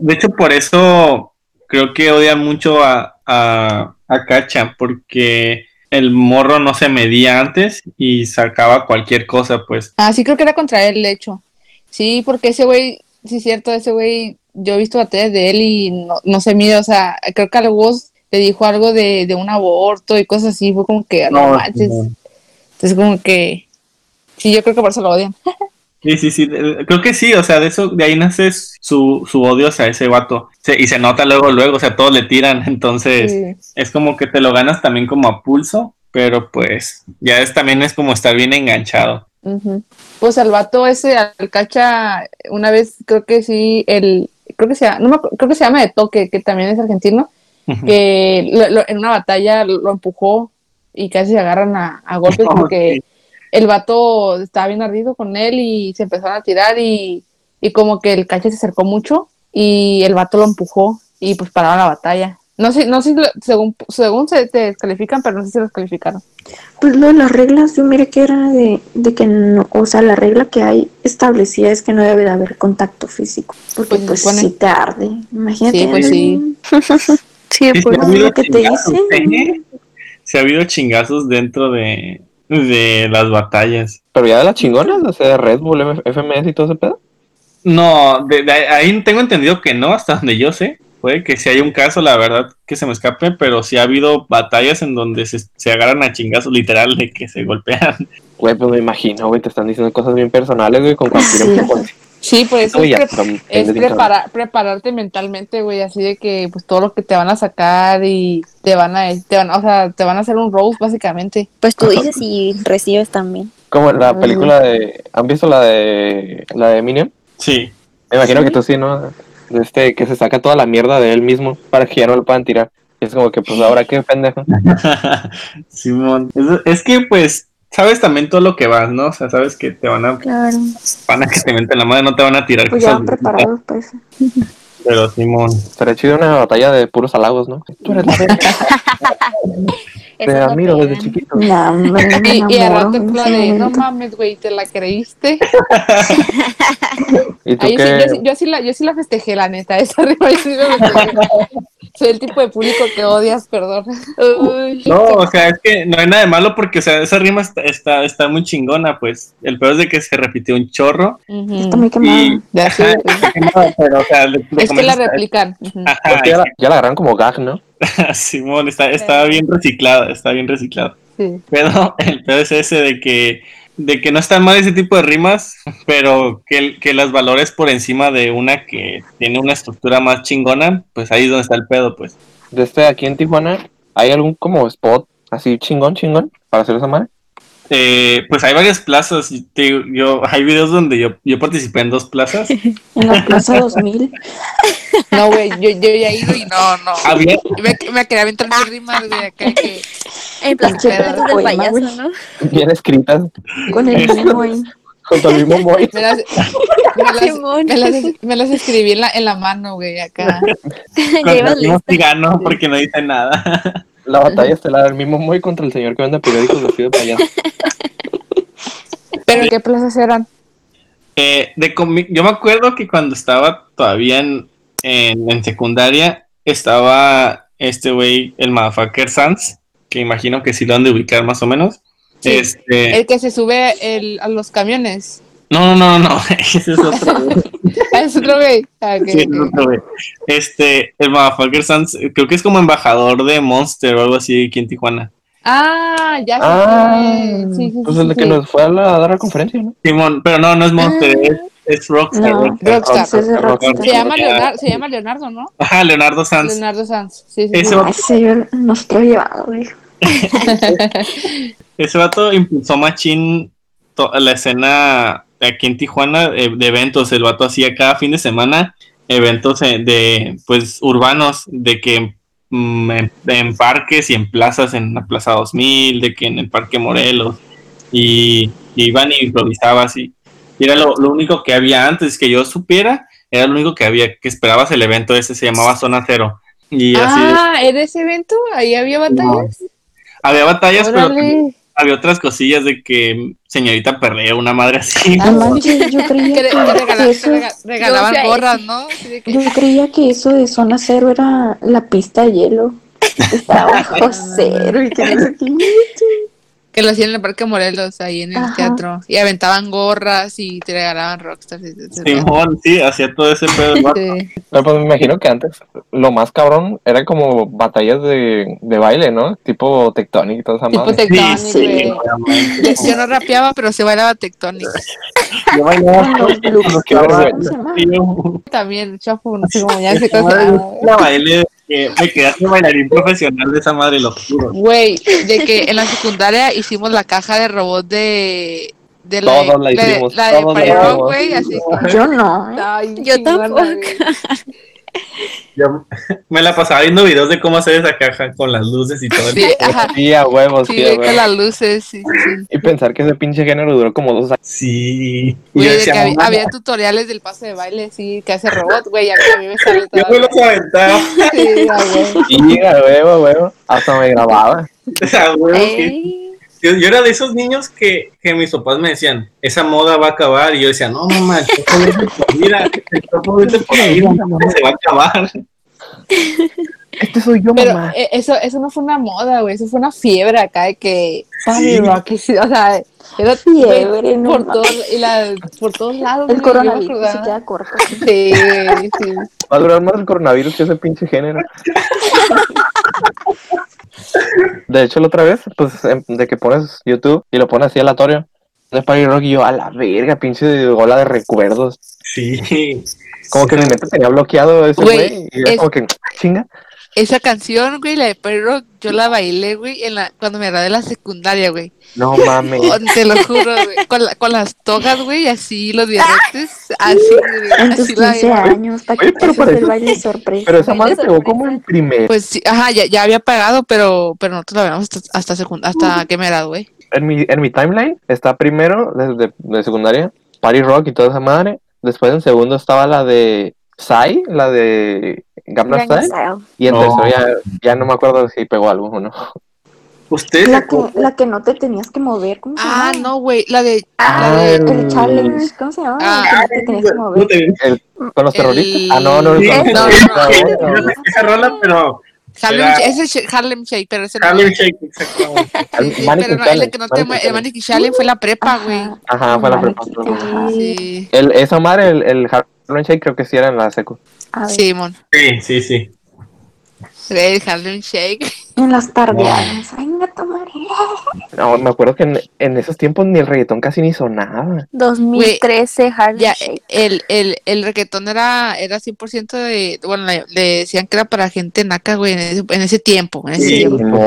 de hecho, por eso creo que odian mucho a, a, a Cacha, porque el morro no se medía antes y sacaba cualquier cosa, pues. Ah, sí, creo que era contra él, de hecho. Sí, porque ese güey, sí es cierto, ese güey, yo he visto batallas de él y no, no se mide, o sea, creo que al voz le dijo algo de, de, un aborto y cosas así, fue como que, no, manches. Entonces, como que, sí, yo creo que por eso lo odian. Sí, sí, sí, creo que sí, o sea, de eso, de ahí nace su, su odio hacia ese vato. y se nota luego, luego, o sea, todos le tiran, entonces es como que te lo ganas también como a pulso, pero pues ya es también es como estar bien enganchado. Pues al vato ese, al cacha, una vez creo que sí, el, creo que se llama, no creo que se llama de toque, que también es argentino, que en una batalla lo empujó y casi se agarran a, a golpes porque el vato estaba bien ardido con él y se empezaron a tirar y, y como que el cache se acercó mucho y el vato lo empujó y pues pararon la batalla. No sé, no sé, según, según se te descalifican, pero no sé si los calificaron. Pues lo de las reglas, yo mire que era de, de, que no, o sea, la regla que hay establecida es que no debe de haber contacto físico, porque pues, pues si te arde, imagínate. Sí, pues sí. sí, pues lo que te dicen. Se ha habido chingazos dentro de, de las batallas. Pero ya de las chingonas, o sea, Red Bull, FMS y todo ese pedo. No, de, ahí tengo entendido que no, hasta donde yo sé. Puede que si hay un caso, la verdad, que se me escape, pero sí ha habido batallas en donde se, se agarran a chingazos literal de que se golpean. Güey, pues me imagino, güey, te están diciendo cosas bien personales, güey, con cualquier Sí, por eso es, prepararte mentalmente, güey, así de que pues todo lo que te van a sacar y te van a, te van, o sea, te van a hacer un roast básicamente. Pues tú dices y recibes también. Como la película de, ¿han visto la de la de Minion? Sí. Me imagino que tú sí, ¿no? Este, que se saca toda la mierda de él mismo para que ya no lo puedan tirar. es como que, pues, ahora qué pendejo. Simón. es que, pues, sabes también todo lo que vas, ¿no? O sea, sabes que te van a. Claro. Van a que te meten la madre, no te van a tirar. Pues ya preparados pues. Pero Simón. Estaría chido una batalla de puros halagos, ¿no? Tú eres la Te admiro desde chiquito. No, hombre, y, y al rato de, no mames, güey, ¿te la creíste? ¿Y tú Ahí qué? sí, yo, yo, sí la, yo sí la festejé, la neta, esa rima sí me festejé. Soy el tipo de público que odias, perdón. Uy, No, o sea, es que no hay nada de malo porque, o sea, esa rima está, está, está muy chingona, pues. El peor es de que se repitió un chorro. Está muy quemado. Ya sé, No, pero, o sea, le- le es que la replican. Ajá, ya, la, ya la agarran como gag, ¿no? Simón, está, está bien reciclado, está bien reciclado. Sí. Pero el peor es ese de que, de que no están mal ese tipo de rimas, pero que, que las valores por encima de una que tiene una estructura más chingona, pues ahí es donde está el pedo, pues. De este aquí en Tijuana, ¿hay algún como spot así chingón, chingón para hacer esa madre? Eh, pues hay varias plazas. y te yo, hay videos donde yo, yo participé en dos plazas. En la Plaza 2000. No, güey, yo, yo ya he ido y no, no. Había, Me, me quería aventar mis rimas de acá que. En del poema, payaso. ¿no? Bien escritas, Con el mismo ahí. junto al mismo boy. Me las, me las, me las, me las escribí en la, en la mano, güey, acá. Ya ibas no lista. si gano porque no dice nada. La batalla estelar del mismo boy contra el señor que vende periódicos vestido de payaso. Pero ¿qué plazas eran? Eh, de comi- yo me acuerdo que cuando estaba todavía en, en, en secundaria, estaba este güey, el motherfucker Sans, que imagino que sí lo han de ubicar más o menos. Sí. Este, El que se sube el, a los camiones. No, no, no, no, ese es otro. Ah, es otro güey. Ah, Sí, es otro, güey. Este, el Motherfucker Sans, creo que es como embajador de Monster o algo así aquí en Tijuana. Ah, ya. Ah. Sí, sí, pues sí, el de que nos fue a, la- a dar la conferencia, ¿no? Simón, pero no, no es Monster, es, es Rockstar. No, Rockstar. es. Se llama Leonardo, se llama Leonardo, ¿no? Ajá, Leonardo Sanz. Leonardo Sanz. Sí, sí, Ese sí. va- Ah, ese yo no estoy llevado, güey. Ese vato impulsó machín la escena aquí en Tijuana eh, de eventos. El vato hacía cada fin de semana eventos eh, de, pues, urbanos, de que mm, en, en parques y en plazas, en la Plaza 2000, de que en el Parque Morelos, y, y iban y improvisaba así. Y era lo, lo único que había antes que yo supiera, era lo único que había, que esperabas el evento ese, se llamaba Zona Cero. Y así Ah, ¿en ese evento? ¿Ahí había batallas? había batallas, pero. Había otras cosillas de que señorita perrea, una madre así. Ah, No manches, yo creía re- que que, regala- que eso, de que- yo creía que eso de zona cero era la pista de hielo. Estaba bajo cero y que no sé qué. Que lo hacían en el Parque Morelos, ahí en el Ajá. teatro. Y aventaban gorras y te regalaban rockstars. Simón, sí, hacía todo ese pedo. Sí. Pero pues me imagino que antes lo más cabrón era como batallas de, de baile, ¿no? Tipo Tectonic y toda esa Tipo madre. Tectonic, sí, güey. obviamente. Yo no rapeaba, pero se bailaba Tectonic. Yo bailaba sí, yo- También, chapo, no sé cómo ya se cosa. la bailé, que me quedé de bailarín profesional de esa madre, lo juro. Güey, de que en la secundaria hicimos la caja de robot de. de la, Todos la de- hicimos, la de la Rock, hicimos. güey, así. Yo no. ¿eh? Ay, Yo tampoco. Yo me la pasaba viendo videos de cómo hacer esa caja con las luces y todo. el Sí, ajá. Sí, a huevos, Sí, a con huevos. las luces, sí, sí, sí. Y pensar que ese pinche género duró como dos años. Sí. Y Güey, yo de decía, que había, "Mamá, había tutoriales del paso de baile, sí, que hace robot, güey, a mí, a mí me sale yo me los aventaba. Sí, a huevo. Y a huevo, a huevo. Hasta me grababa. Sea, huevo. Yo, yo era de esos niños que, que mis papás me decían, esa moda va a acabar. Y yo decía, no, mamá, el topo vete por vida, el topo vete por se va a acabar. Este soy yo, Pero mamá. eh, eso, eso no fue una moda, güey, eso fue una fiebre acá de que Sí. Rock, o sea, era Fiebre, no por, todos, y la, por todos lados. El coronavirus se queda corto. Sí, sí. Va a durar más el coronavirus que ese pinche género. De hecho, la otra vez, pues, em, de que pones YouTube y lo pones así aleatorio, de Party Rock y yo, a la verga, pinche ola de recuerdos. Sí. Como que mi mente tenía bloqueado ese Güey. Y es- como que, chinga. Esa canción, güey, la de Rock, yo la bailé, güey, en la, cuando me gradué de la secundaria, güey. No mames. Oh, Te lo juro, güey. Con, la- con las togas, güey, así, los birretes, así, güey. En tus Así la 15 bailé. años, para que Oye, pero pases para el baile sorpresa. Pero esa madre pegó como en primer. Pues sí, ajá, ya, ya había pagado, pero, pero nosotros la veíamos hasta, hasta, secund- hasta que me gradué. En mi, en mi timeline está primero, desde de secundaria, Party Rock y toda esa madre. Después en segundo estaba la de Psy, la de Gangnam Style. Style. Y en No. tercero ya, ya no me acuerdo si pegó algo o no. Ustedes se La que, la que no te tenías que mover, ¿cómo se Ah, no, güey, la de... Ah, la de el- challenge, ¿cómo se llama? Ah. que no te tenías que No mover. te- ¿Con los El- terroristas? Ah, no, no, Sí, no, no. Esa rola, pero Harlem, Era- ese es Harlem Shake, pero ese no. Harlem Shake, exactamente. Sí, pero no, el que no te el Challenge fue la prepa, güey. Ajá. Fue la prepa. sí. Sí, El, esa madre, el, el Harlem Shake, creo que sí era en la secu. Simón. Sí, sí, sí. El Harlem Shake. En las tardeadas. Ay, no tomaré. No, me acuerdo que en, en esos tiempos ni el reggaetón casi ni sonaba. 2013 Harlem Ya, Shake. el, el, el reggaetón era, era 100% de. Bueno, le, le decían que era para gente naca, güey, en ese, en ese tiempo. En ese Sí, tiempo.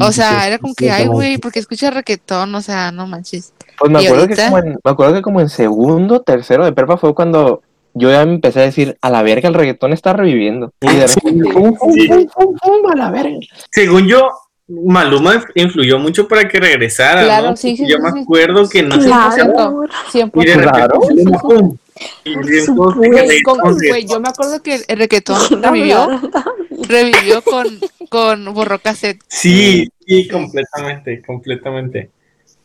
O sea, era como que, ay, güey, porque escuchas reggaetón, o sea, no manches. Pues me ¿Y acuerdo, que como en, me acuerdo que como en segundo, tercero de prepa fue cuando yo ya me empecé a decir, a la verga, el reggaetón está reviviendo. Y de repente, pum, pum, Sí. pum, pum, pum, a la verga. Según yo, Maluma influyó mucho para que regresara, Claro, ¿no? sí, sí, yo sí, me sí. acuerdo que no se. 100%. Y de repente, Claro. Pum. Y con- güey, yo me acuerdo que el reggaetón revivió con, con Borró Cassette. Sí, sí, completamente, completamente.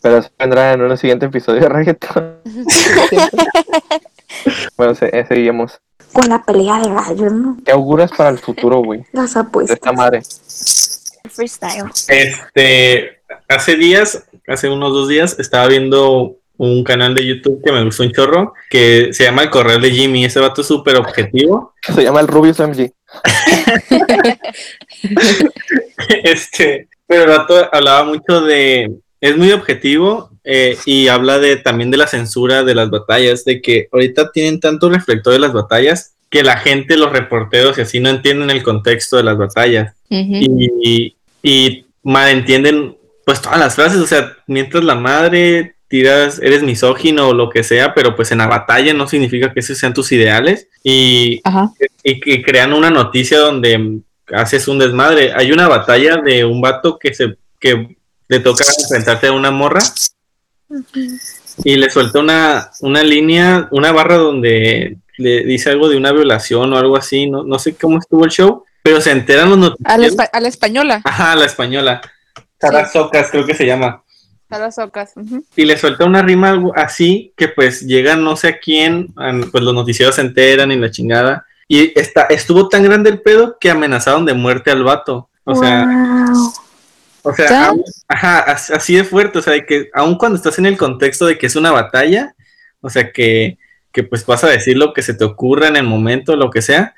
Pero eso vendrá en un siguiente episodio de reggaetón. bueno, se, eh, seguimos. Con la pelea de gallos, ¿no? ¿Qué auguras para el futuro, güey? Las De apuestas. esta madre. Freestyle. Este, hace días, hace unos dos días, estaba viendo un canal de YouTube que me gustó un chorro, que se llama El Correo de Jimmy. Ese vato es súper objetivo. Se llama el Rubius MG. este, pero el vato hablaba mucho de. Es muy objetivo eh, y habla de también de la censura de las batallas, de que ahorita tienen tanto reflector de las batallas que la gente, los reporteros y así no entienden el contexto de las batallas. Y, y malentienden pues todas las frases, o sea, mientras la madre, tiras, eres misógino o lo que sea, pero pues en la batalla no significa que esos sean tus ideales. Y, y que crean una noticia donde haces un desmadre. Hay una batalla de un vato que se que le toca enfrentarse a una morra y le suelta una, una línea, una barra donde le dice algo de una violación o algo así, no, no sé cómo estuvo el show, pero se enteran los A la, noticieros. espa- a la española. Ajá, la española. Sara Socas, creo que se llama. A. Y le suelta una rima así que pues llega no sé a quién, pues los noticieros se enteran y la chingada. Y está, estuvo tan grande el pedo que amenazaron de muerte al vato. O sea, Wow. O sea, aún- ajá, as- así de fuerte, o sea, de que aun cuando estás en el contexto de que es una batalla, o sea, que, que pues vas a decir lo que se te ocurra en el momento, lo que sea,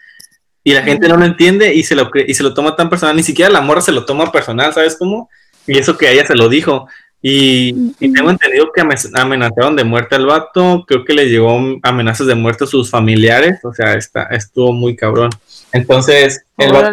y la gente no lo entiende y se lo, y se lo toma tan personal, ni siquiera la morra se lo toma personal, ¿sabes cómo? Y eso que a ella se lo dijo. Y, y tengo entendido que ame- amenazaron de muerte al vato, creo que le llegó amenazas de muerte a sus familiares, o sea, está, estuvo muy cabrón. Entonces, el vato-.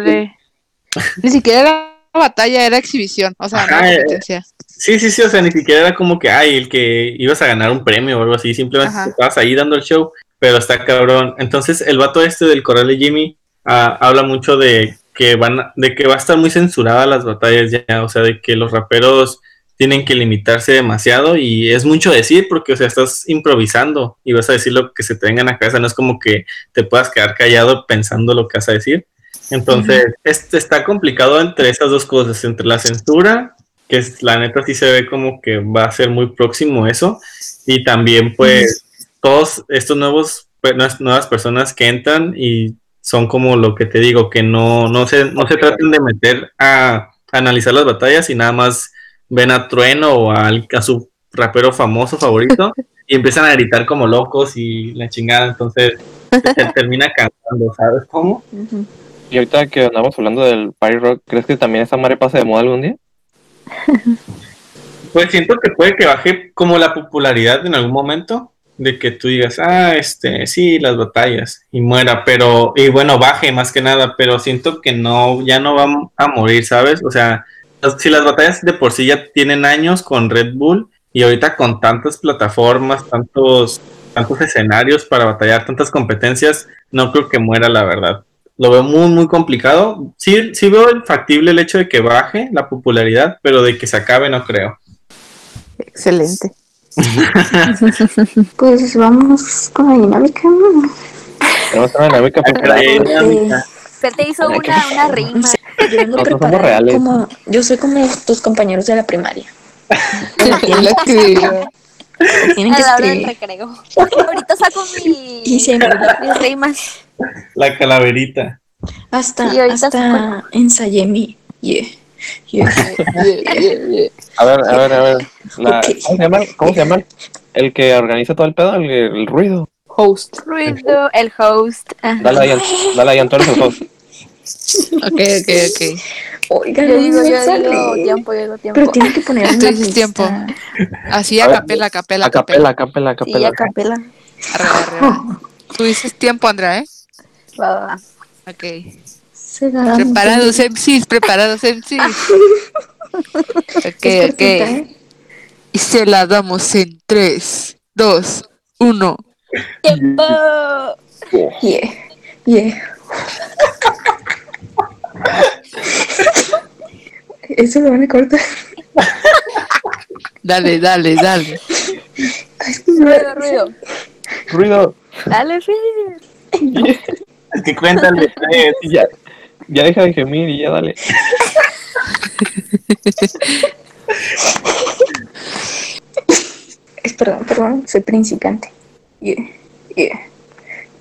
Ni siquiera era batalla, era exhibición. O sea, no Ajá, eh, competencia. Sí, sí, sí, o sea, ni siquiera era como que, ay, el que ibas a ganar un premio o algo así, simplemente Ajá. estabas ahí dando el show, pero está cabrón. Entonces, el vato este del Corral de Jimmy ah, habla mucho de que van, a- de que va a estar muy censurada las batallas ya, o sea, de que los raperos tienen que limitarse demasiado y es mucho decir porque, o sea, estás improvisando y vas a decir lo que se te venga en la cabeza, no es como que te puedas quedar callado pensando lo que vas a decir. Entonces, este está complicado entre esas dos cosas, entre la censura que es, la neta sí se ve como que va a ser muy próximo eso. Y también pues todos estos nuevos, pues, nuevas- personas que entran y son como lo que te digo, que no, no, se, no se traten de meter a, analizar las batallas y nada más ven a Trueno o al- a, su rapero famoso favorito y empiezan a gritar como locos y la chingada, entonces se termina cantando, ¿sabes cómo? Ujú. Y ahorita que andamos hablando del party rock, ¿crees que también esa madre pase de moda algún día? Pues siento que puede que baje como la popularidad en algún momento, de que tú digas, ah, este, sí, las batallas, y muera, pero, y bueno, baje más que nada, pero siento que no, ya no va a morir, ¿sabes? O sea, si las batallas de por sí ya tienen años con Red Bull, y ahorita con tantas plataformas, tantos, tantos escenarios para batallar, tantas competencias, no creo que muera, la verdad. Lo veo muy, muy complicado. Sí, sí veo factible el hecho de que baje la popularidad, pero de que se acabe no creo. Excelente. Pues vamos con la dinámica. Preparada. Ay, Porque dinámica. Fer te hizo una, una rima. yo ando Nosotros somos preparada reales. como yo soy como tus compañeros de la primaria. Tienen A que la hora del escribir. recreo. Ahorita saco mi, Y mis rimas. La calaverita. Hasta, ahorita hasta ensayé mi. Yeah. Yeah. A ver, a ver, a ver. La- Ok. ¿cómo, se llama? ¿Cómo se llama? El que organiza todo el pedo, el, el ruido. Host. Ruido, el host. Ajá. Dale ahí, dale ahí, Antonio, el host. Ok, ok, ok. Oigan, Yo digo, yo digo tiempo, yo digo tiempo. Pero tiene que poner Tú una dices pista. tiempo. Así A capela, a capela, A capela, a capela, a Sí, capela. a capela. Arriba. Tú dices tiempo, Andrea, ¿eh? Va, va, va. Ok. Se Preparados MCs, preparados MCs. Ok, ok. Y se la damos en 3, 2, 1. ¡Tiempo! Yeah. Yeah. Eso lo van a cortar. Dale, dale, dale. Ruido, ruido. Ruido. Dale, ruido. Es que cuéntale tres. Y ya, ya deja de gemir y ya dale. Es, perdón, perdón, soy principiante. Yeah, yeah.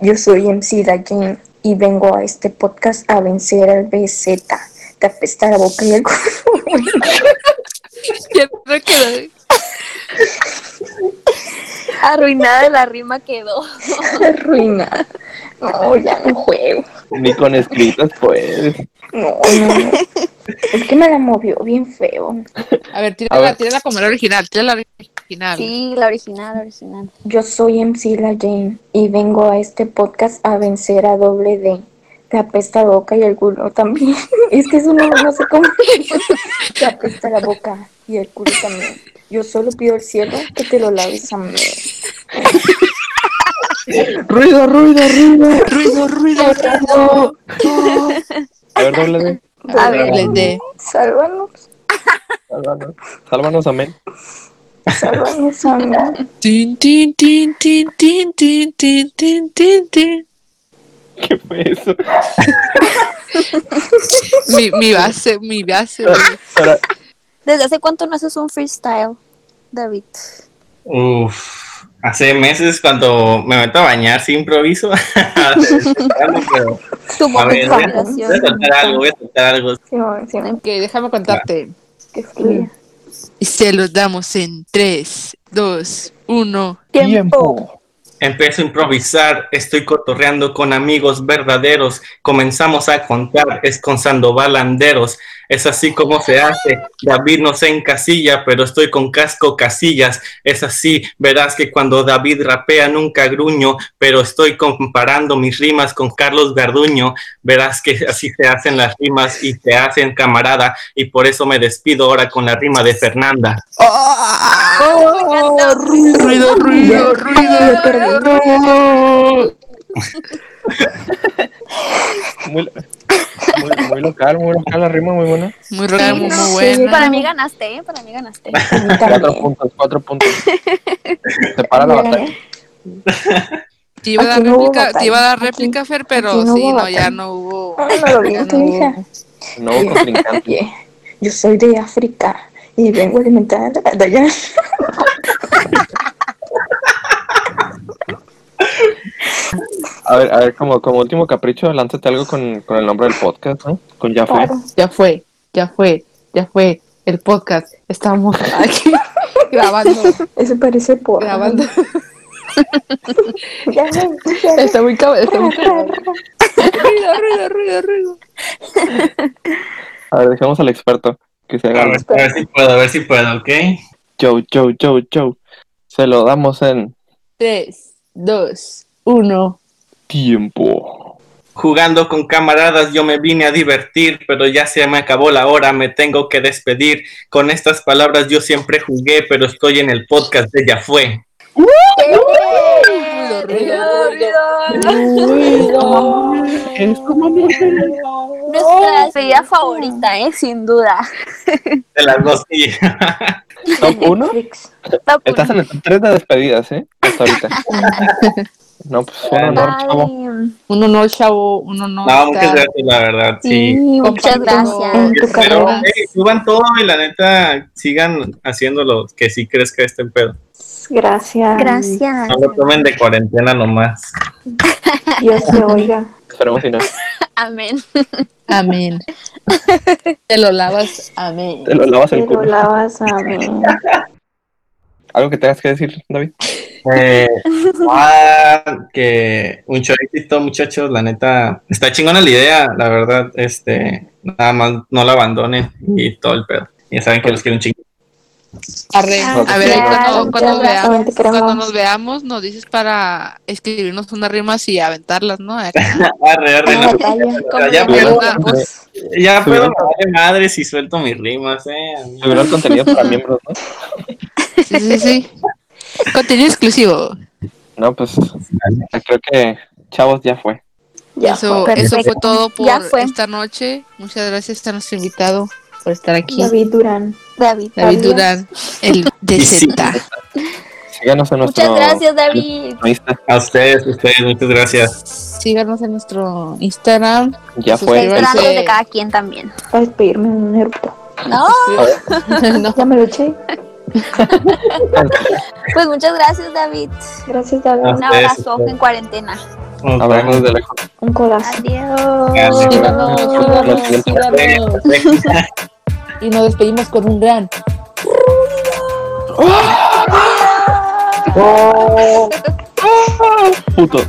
Yo soy MC Dakin y vengo a este podcast a vencer al BZ. Te apesta la boca y el quedó. Arruinada la rima quedó. Arruinada. No, ya no juego. Ni con escritas, pues. No, no, no. Es que me la movió bien feo. A ver, A tírala, ver. tírala como la original, tírala la original. Sí, la original, la original. Yo soy MC La Jane y vengo a este podcast a vencer a doble D. Te apesta la boca y el culo también. Es que eso no, no sé cómo. Te apesta la boca y el culo también. Yo solo pido al cielo que te lo laves a mí. Ruido, ruido, ruido. Ruido, ruido, ruido. A ver, doble D. A ver, Doble D. Sálvanos, Sálvanos. Sálvanos, amén. Sálvanos a mí. Tin, tin, tin, tin, tin, tin, tin, tin, tin, tin. ¿Qué fue eso? Mi, mi base, mi base. Para- ¿desde hace cuánto no haces un freestyle, David? Uf, hace meses cuando me meto a bañar sin improviso. pero, Tu a ver, momento voy de a, voy a inspiración. soltar algo, voy a soltar algo. Sí, no, sí, no, Ok, déjame contarte. que. Y se los damos en 3, 2, 1. Tiempo. Empiezo a improvisar, estoy cotorreando con amigos verdaderos, comenzamos a contar, es con Sandoval Landeros, es así como se hace, David no se encasilla, pero estoy con casco casillas, es así, verás que cuando David rapea nunca gruño, pero estoy comparando mis rimas con Carlos Garduño, verás que así se hacen las rimas y se hacen camarada, y por eso me despido ahora con la rima de Fernanda. Ruido, ruido, ruido. Muy, muy, muy local, muy local la rima, muy buena. Muy raro, muy, muy Sí, buena. Para mí ganaste, ¿eh? Para mí ganaste. Cuatro puntos, cuatro puntos. Se para la batalla. Te iba a dar no réplica, te iba a dar réplica, Fer, aquí pero no sí, no, ya no hubo. Ah, no lo vi ya no tu hija. hubo. No hubo contrincante. Yeah. Yo soy de África y vengo a alimentar a Dayan. A ver, a ver, como, como último capricho, lánzate algo con, con el nombre del podcast, ¿no? Con ya fue. Claro. Ya fue, ya fue, ya fue. El podcast. Estamos aquí grabando, Eso parece por. grabando. Ya, ya, ya. Está muy cabrón, está muy cabrón. Ruido, ruido, ruido, ruido. A ver, dejemos al experto que se A haga. ver, a ver si puedo, a ver si puedo, ¿ok? Joe, Joe, Joe, Joe. Se lo damos en 3, 2, 1. Tiempo. Jugando con camaradas yo me vine a divertir, pero ya se me acabó la hora, me tengo que despedir. Con estas palabras yo siempre jugué, pero estoy en el podcast de Ya Fue. Ruido, ruido. Nuestra despedida favorita, ¿eh? Sin duda. De las dos y ¿Top 1? Netflix. Top Estás en el top 3 de despedidas, ¿eh? Hasta ahorita. No, pues un honor, chavo. Un honor, chavo, un honor. No, muchas gracias, la verdad, Sí, sí. muchas gracias. Tu Pero, carrera. hey, suban todo y la neta sigan haciéndolo, que sí crezca este pedo. Gracias. Gracias. No lo tomen de cuarentena nomás. Dios te oiga. Esperemos si no. Amén. Amén. Te lo lavas, amén. Te lo lavas Te el lo culo. lavas a mí. ¿Algo que tengas que decir, David? Eh, ah, que mucho éxito, muchachos. La neta, está chingona la idea, la verdad. Este, nada más no la abandonen y todo el pedo. Ya saben que los quiero un chingo. Arre. Ah, A ver, cuando, gracias, veamos, cuando nos veamos, nos dices para escribirnos unas rimas y aventarlas, ¿no? Arre, arre, no. ya puedo, ya madre si suelto mis rimas, eh. Subir el contenido para miembros, ¿no? Sí, sí, sí. Contenido exclusivo. No, pues creo que chavos ya fue. Ya eso, fue. eso fue todo por fue. esta noche. Muchas gracias a nuestro invitado por estar aquí. David Durán. David. David. Durán, el. DZ. Síganos en nuestro. Muchas gracias, David. A ustedes, a ustedes, muchas gracias. Síganos en nuestro Instagram. Ya fue. Esperando de cada quien también. Para despedirme un eructo. No, No, Ya me lo eché. Pues muchas gracias, David. Gracias, David. Ah. Un abrazo en cuarentena. Nos desde lejos. Un codazo. Adiós. Síganos, síganos, síganos. Y nos despedimos con un gran. Putos.